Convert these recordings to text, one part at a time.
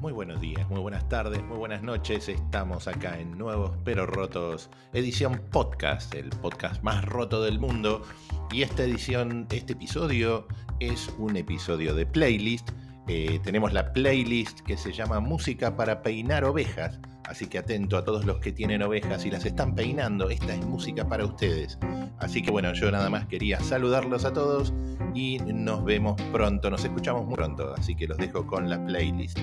Muy buenos días, muy buenas tardes, muy buenas noches. Estamos acá en Nuevos Pero Rotos, edición podcast, el podcast más roto del mundo. Y esta edición, este episodio es un episodio de playlist. Eh, tenemos la playlist que se llama Música para peinar ovejas. Así que atento a todos los que tienen ovejas y las están peinando. Esta es música para ustedes. Así que bueno, yo nada más quería saludarlos a todos y nos vemos pronto, nos escuchamos muy pronto. Así que los dejo con la playlist.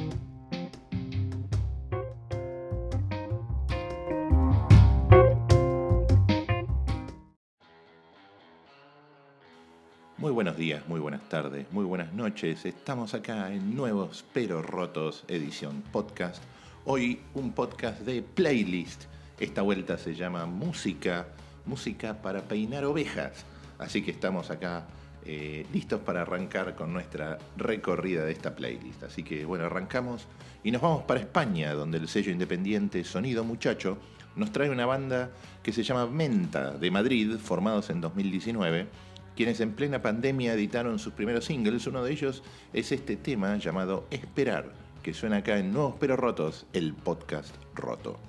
Buenos días, muy buenas tardes, muy buenas noches. Estamos acá en Nuevos Pero Rotos, edición podcast. Hoy un podcast de playlist. Esta vuelta se llama Música, música para peinar ovejas. Así que estamos acá eh, listos para arrancar con nuestra recorrida de esta playlist. Así que bueno, arrancamos y nos vamos para España, donde el sello independiente Sonido Muchacho nos trae una banda que se llama Menta de Madrid, formados en 2019 quienes en plena pandemia editaron sus primeros singles. Uno de ellos es este tema llamado Esperar, que suena acá en Nuevos Pero Rotos, el podcast roto.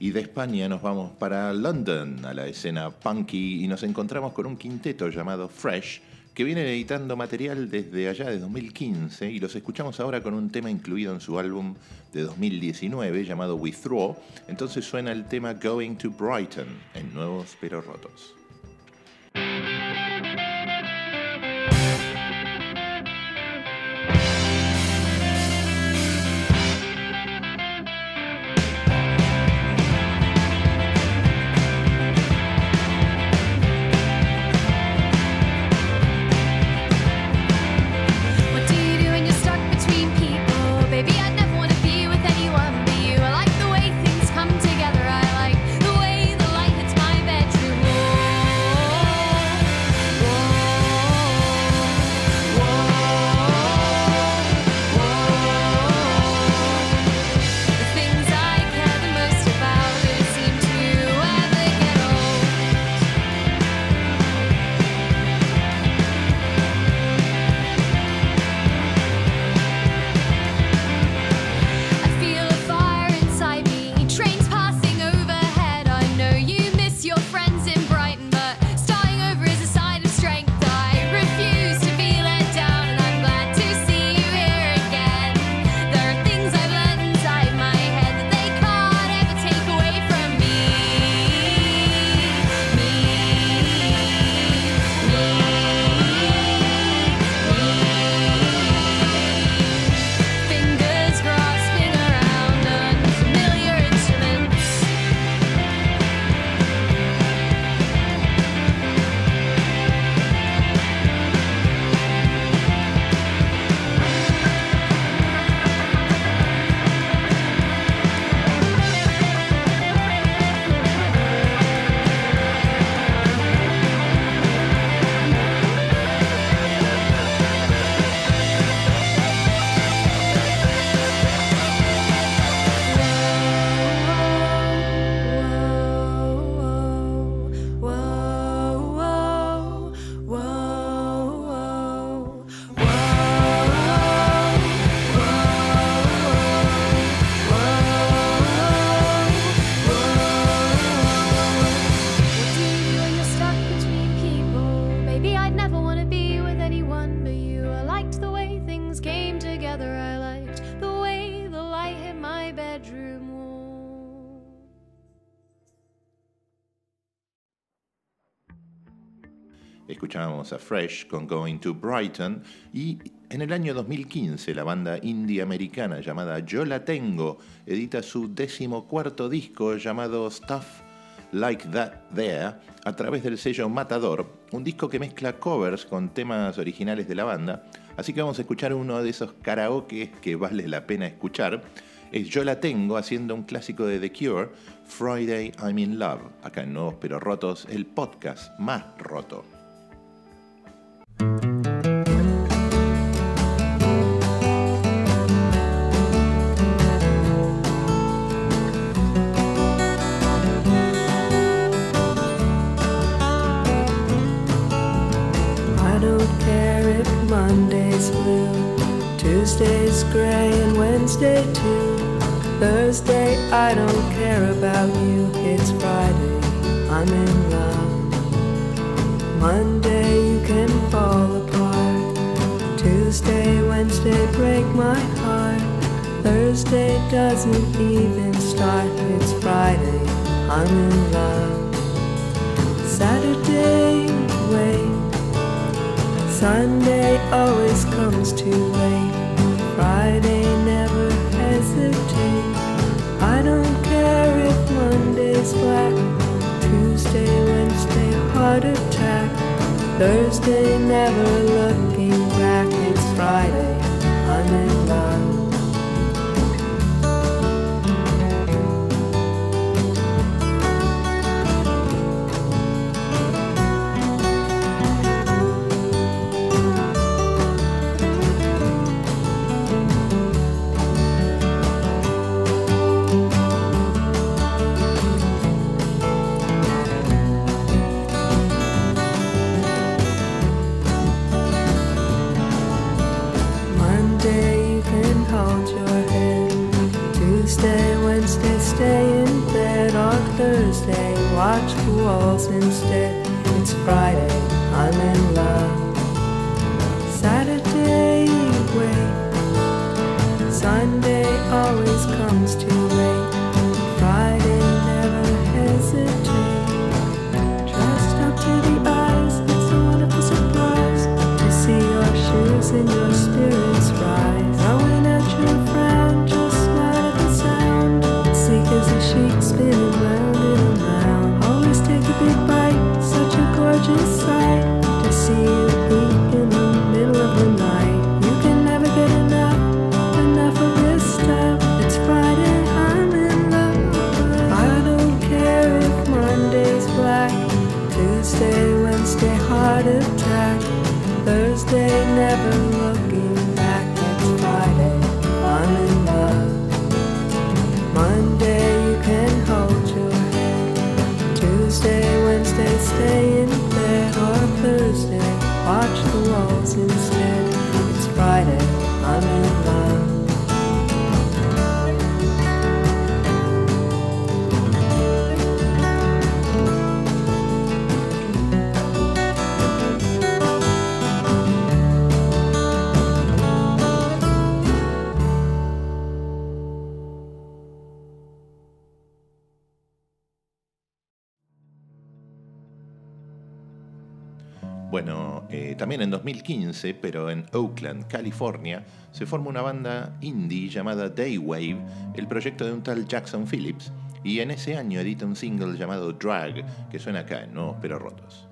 Y de España nos vamos para London, a la escena punky, y nos encontramos con un quinteto llamado Fresh, que viene editando material desde allá de 2015, y los escuchamos ahora con un tema incluido en su álbum de 2019 llamado Withdraw. Entonces suena el tema Going to Brighton, en Nuevos Pero Rotos. Escuchábamos a Fresh con Going to Brighton y en el año 2015 la banda indie americana llamada Yo la Tengo edita su decimocuarto disco llamado Stuff Like That There a través del sello Matador, un disco que mezcla covers con temas originales de la banda, así que vamos a escuchar uno de esos karaoke que vale la pena escuchar. Es Yo la Tengo haciendo un clásico de The Cure, Friday I'm in Love, acá en Nuevos Pero Rotos, el podcast más roto. I'm in love. Monday, you can fall apart. Tuesday, Wednesday, break my heart. Thursday doesn't even start. It's Friday, I'm in love. Saturday, wait. Sunday always heart attack. Thursday never looking back. It's Friday. Instead. 2015, pero en Oakland, California, se forma una banda indie llamada Daywave, el proyecto de un tal Jackson Phillips, y en ese año edita un single llamado Drag, que suena acá en Nuevos Pero Rotos.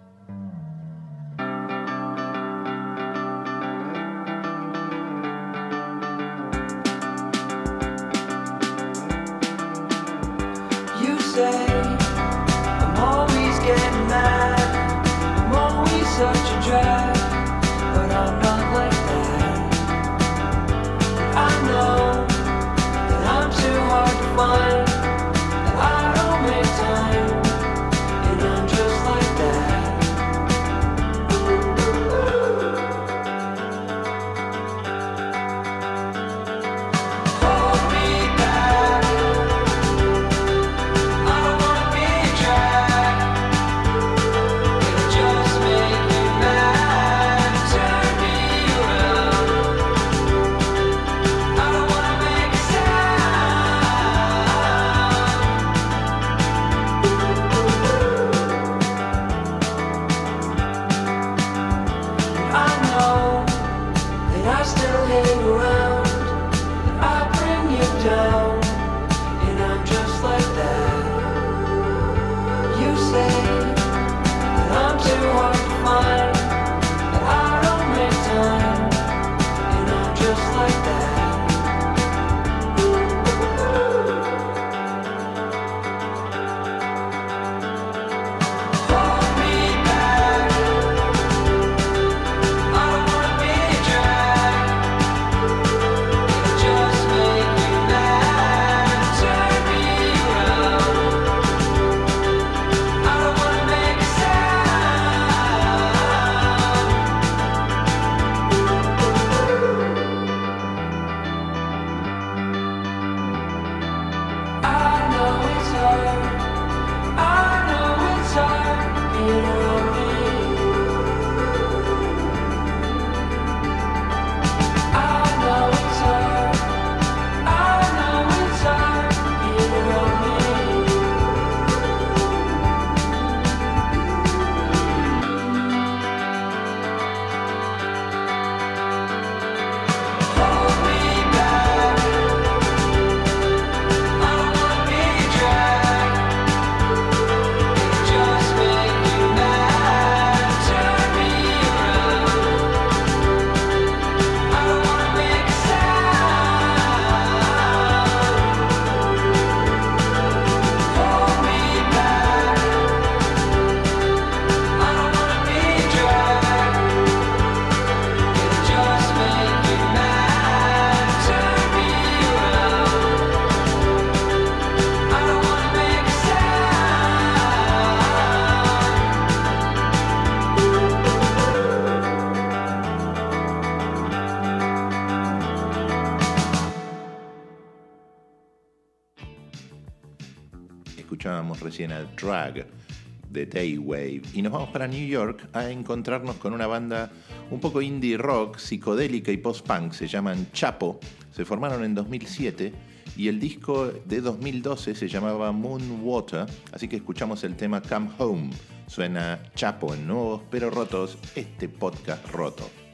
Escuchábamos recién a Drag de Daywave. Y nos vamos para New York a encontrarnos con una banda un poco indie rock, psicodélica y post-punk. Se llaman Chapo. Se formaron en 2007 y el disco de 2012 se llamaba Moon Water. Así que escuchamos el tema Come Home. Suena Chapo en Nuevos Pero Rotos, este podcast roto.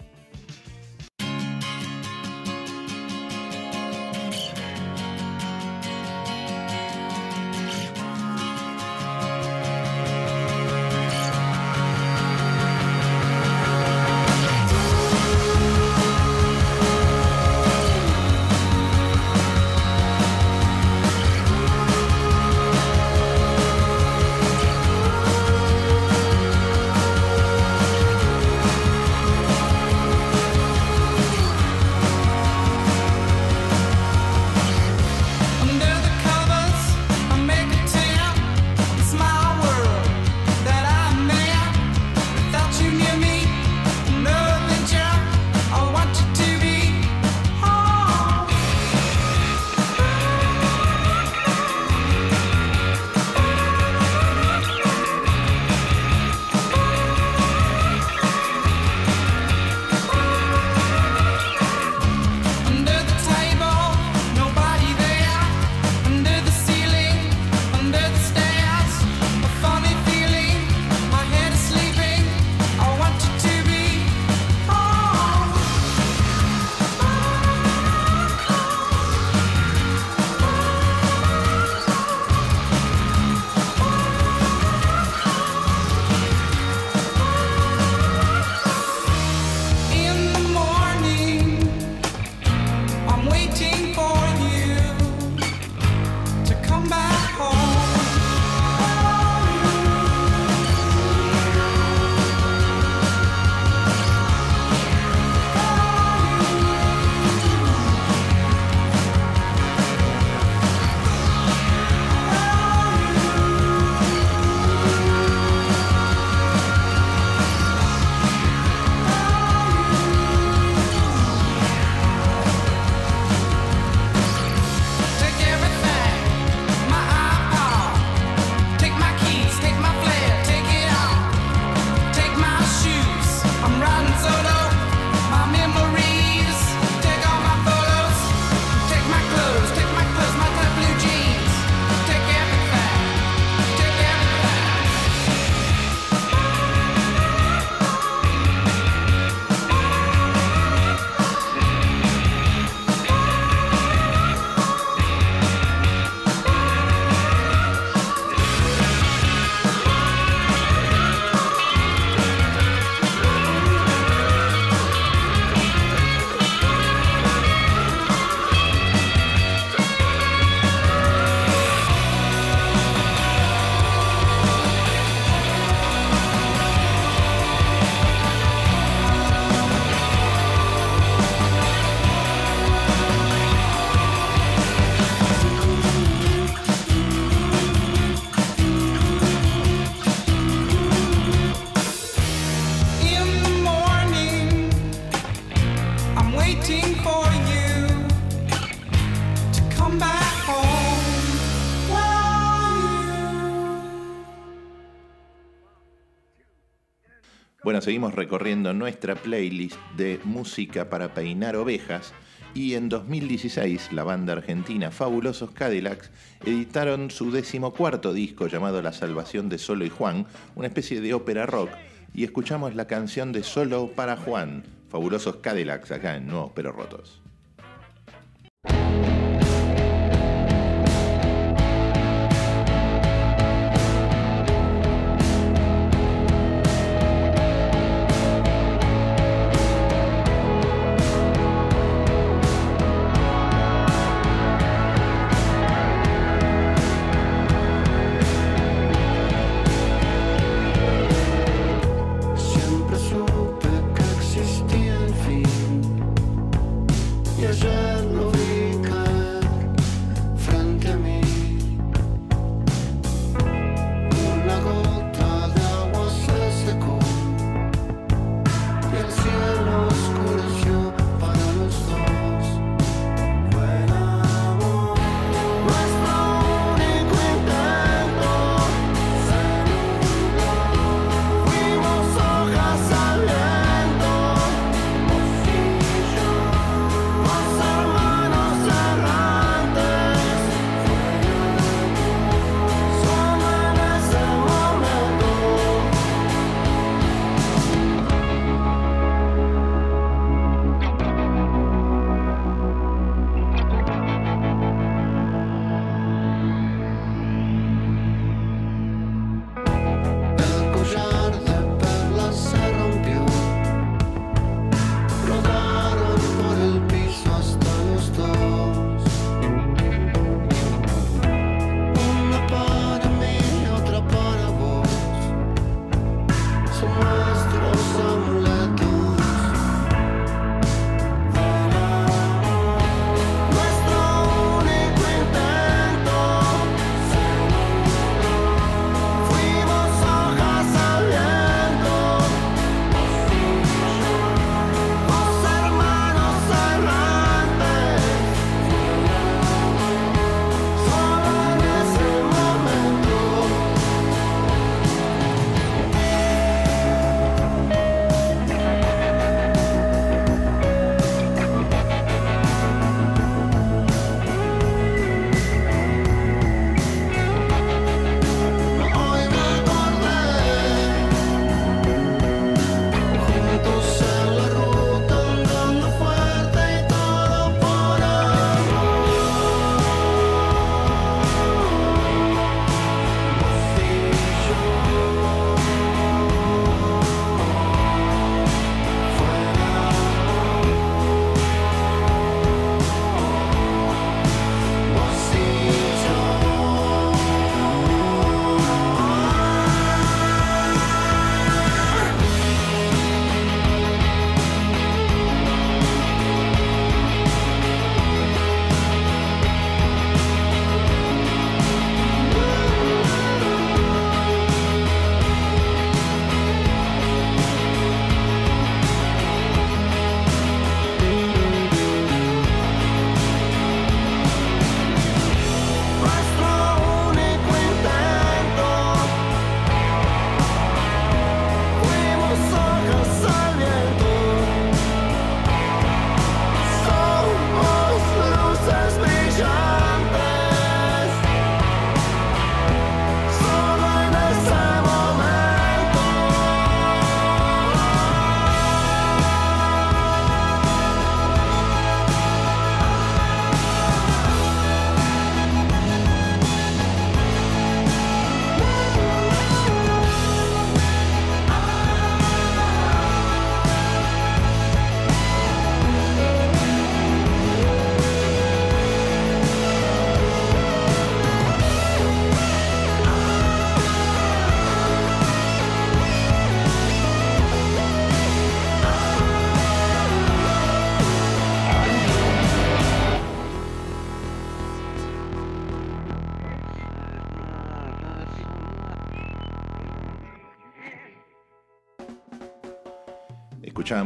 Seguimos recorriendo nuestra playlist de música para peinar ovejas y en 2016 la banda argentina Fabulosos Cadillacs editaron su decimocuarto disco llamado La Salvación de Solo y Juan, una especie de ópera rock, y escuchamos la canción de Solo para Juan, Fabulosos Cadillacs acá en Nuevos Pero Rotos.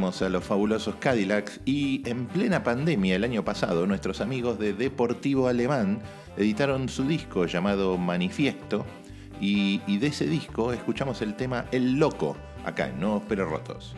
A los fabulosos Cadillacs y en plena pandemia el año pasado nuestros amigos de Deportivo Alemán editaron su disco llamado Manifiesto y, y de ese disco escuchamos el tema El Loco, acá en Nuevos Pero Rotos.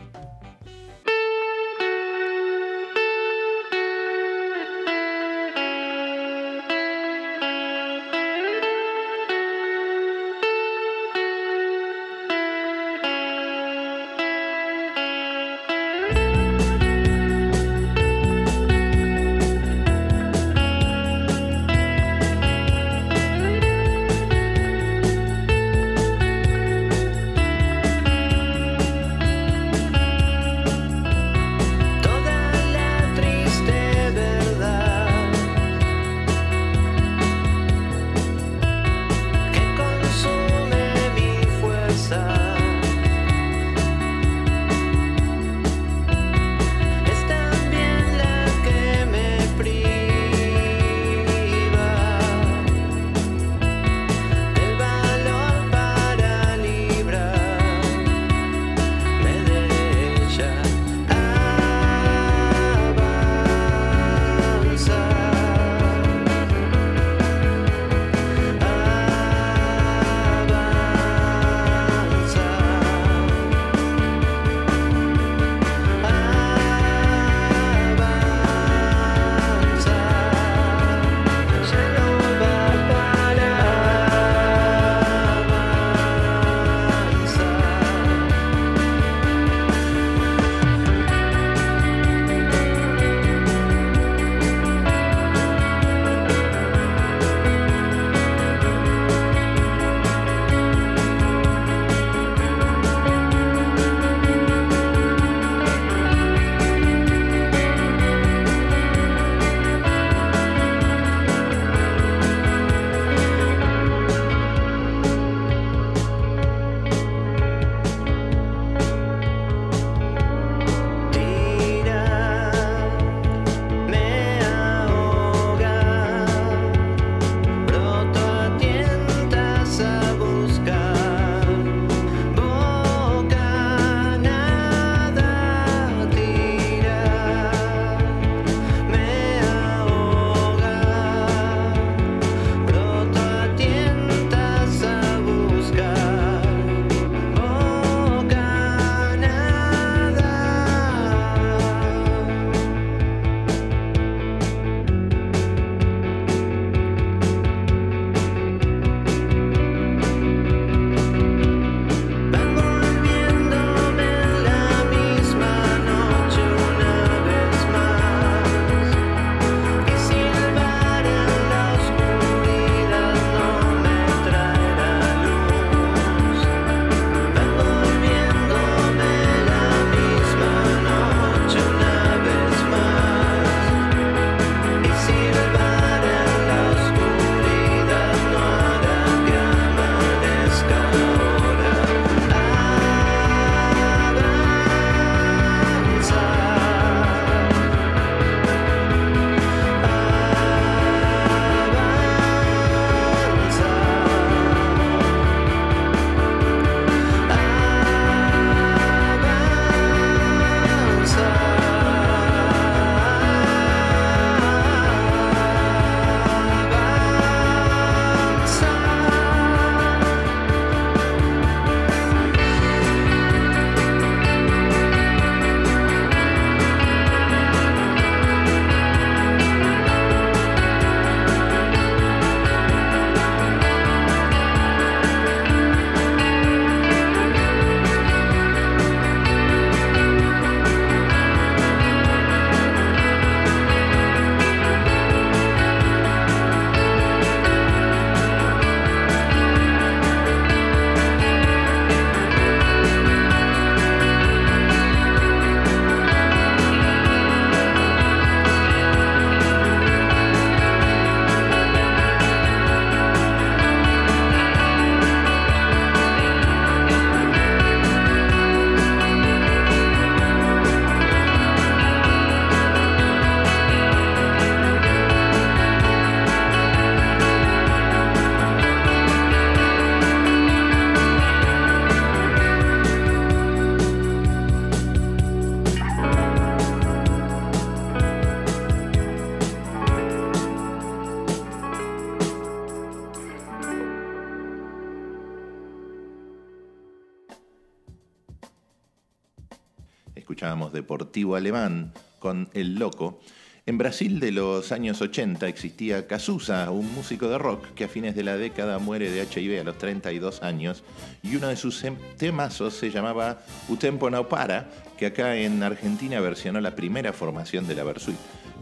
Alemán con El Loco. En Brasil de los años 80 existía Cazuza, un músico de rock que a fines de la década muere de HIV a los 32 años y uno de sus em- temazos se llamaba U Tempo Não Para, que acá en Argentina versionó la primera formación de la Versuit.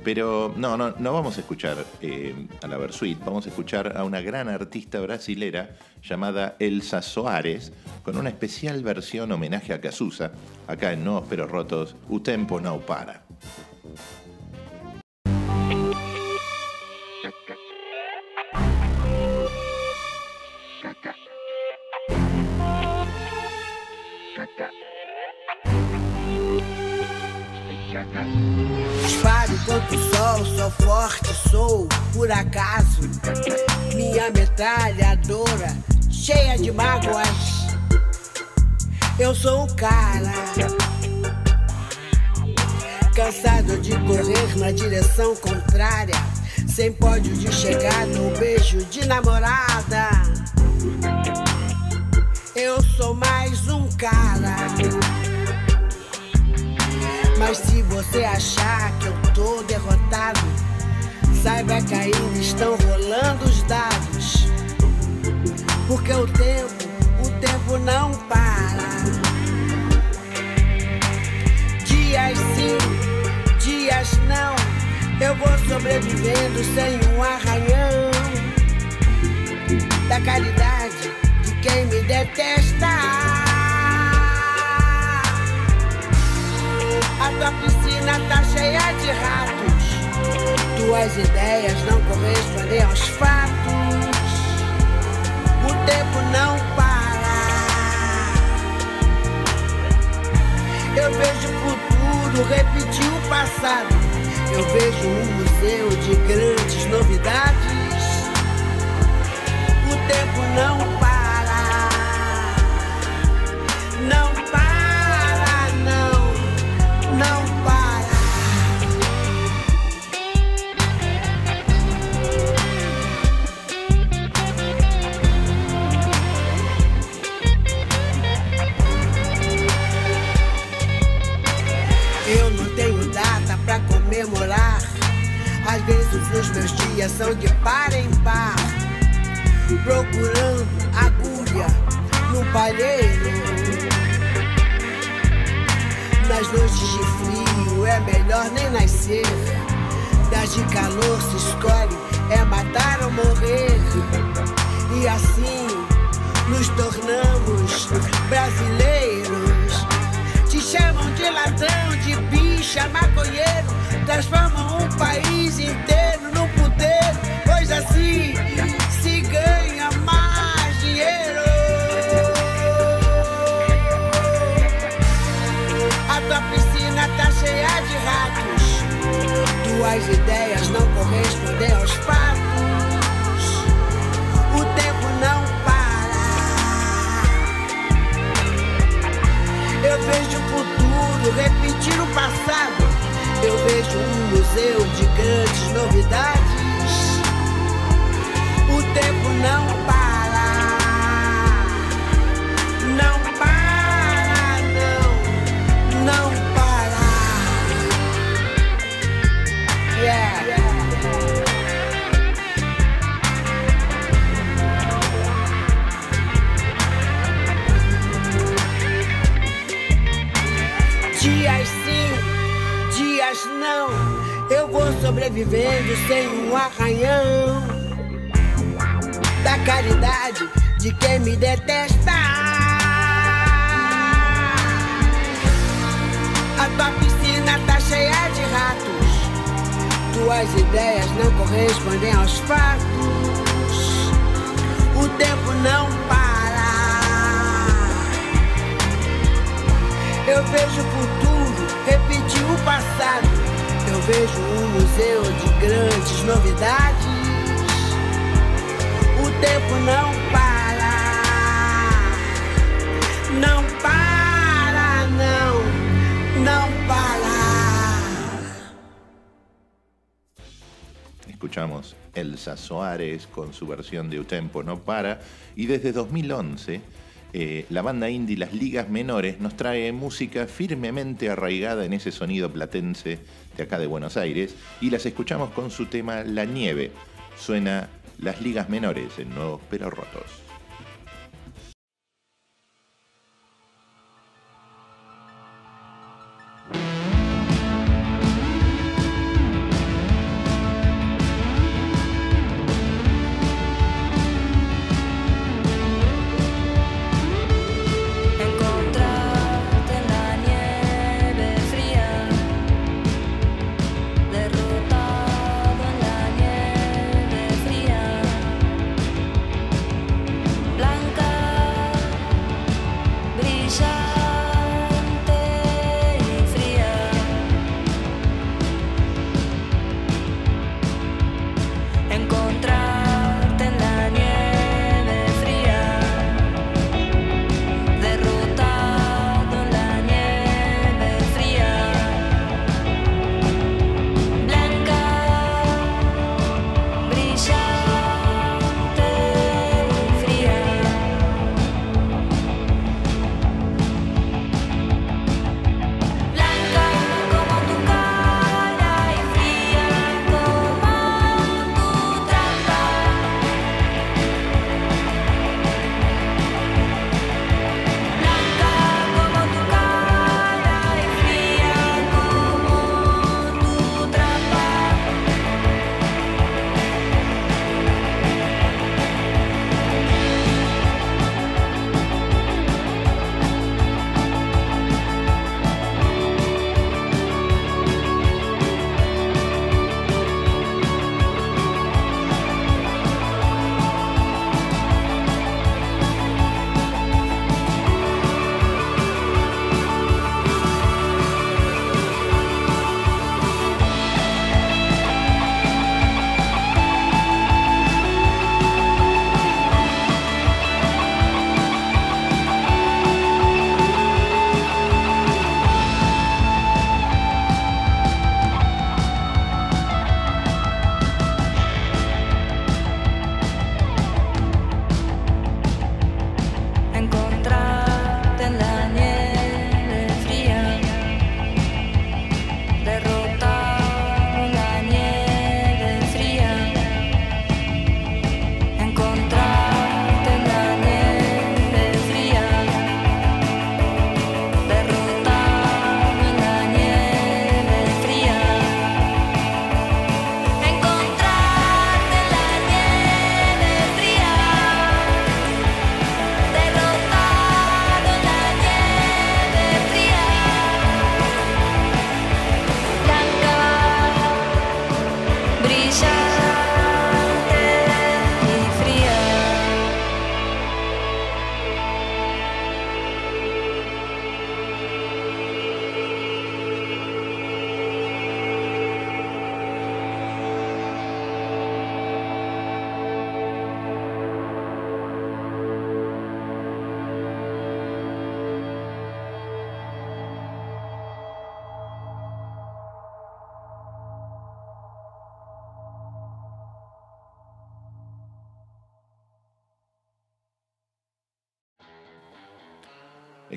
Pero no, no, no vamos a escuchar eh, a la Versuit, vamos a escuchar a una gran artista brasilera llamada Elsa Soares con una especial versión homenaje a Cazuza, acá en Nuevos Pero Rotos, U Tempo Não Para. Eu sou o cara. Cansado de correr na direção contrária. Sem pódio de chegar no beijo de namorada. Eu sou mais um cara. Mas se você achar que eu tô derrotado, saiba que ainda estão rolando os dados. Porque o tempo, tempo não para. Dias sim, dias não. Eu vou sobrevivendo sem um arranhão. Da caridade de quem me detesta. A tua piscina tá cheia de ratos. Tuas ideias não correspondem aos fatos. O tempo não para. Passado. Eu vejo um museu de grandes novidades. O tempo não vezes os meus dias são de par em par. Procurando agulha no palheiro. Nas noites de frio é melhor nem nascer. Das de calor se escolhe é matar ou morrer. E assim nos tornamos brasileiros. Te chamam de ladrão, de bicha, maconheiro. Transformam um país inteiro num puteiro. Pois assim se ganha mais dinheiro. A tua piscina tá cheia de ratos. Tuas ideias não correspondem aos fatos. Escuchamos Elsa Soares con su versión de Utempo No Para y desde 2011 eh, la banda indie Las Ligas Menores nos trae música firmemente arraigada en ese sonido platense de acá de Buenos Aires y las escuchamos con su tema La Nieve. Suena Las Ligas Menores en Nuevos Pero Rotos.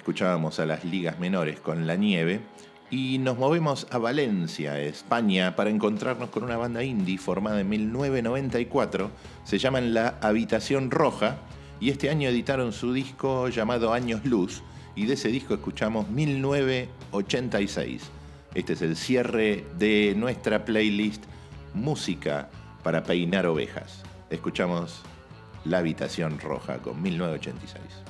Escuchábamos a las ligas menores con la nieve y nos movemos a Valencia, España, para encontrarnos con una banda indie formada en 1994. Se llaman La Habitación Roja y este año editaron su disco llamado Años Luz y de ese disco escuchamos 1986. Este es el cierre de nuestra playlist Música para peinar ovejas. Escuchamos La Habitación Roja con 1986.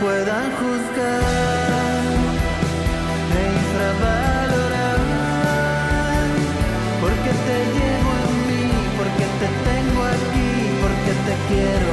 Puedan juzgar. E infravalorar porque te llevo en mí, porque te tengo aquí, porque te quiero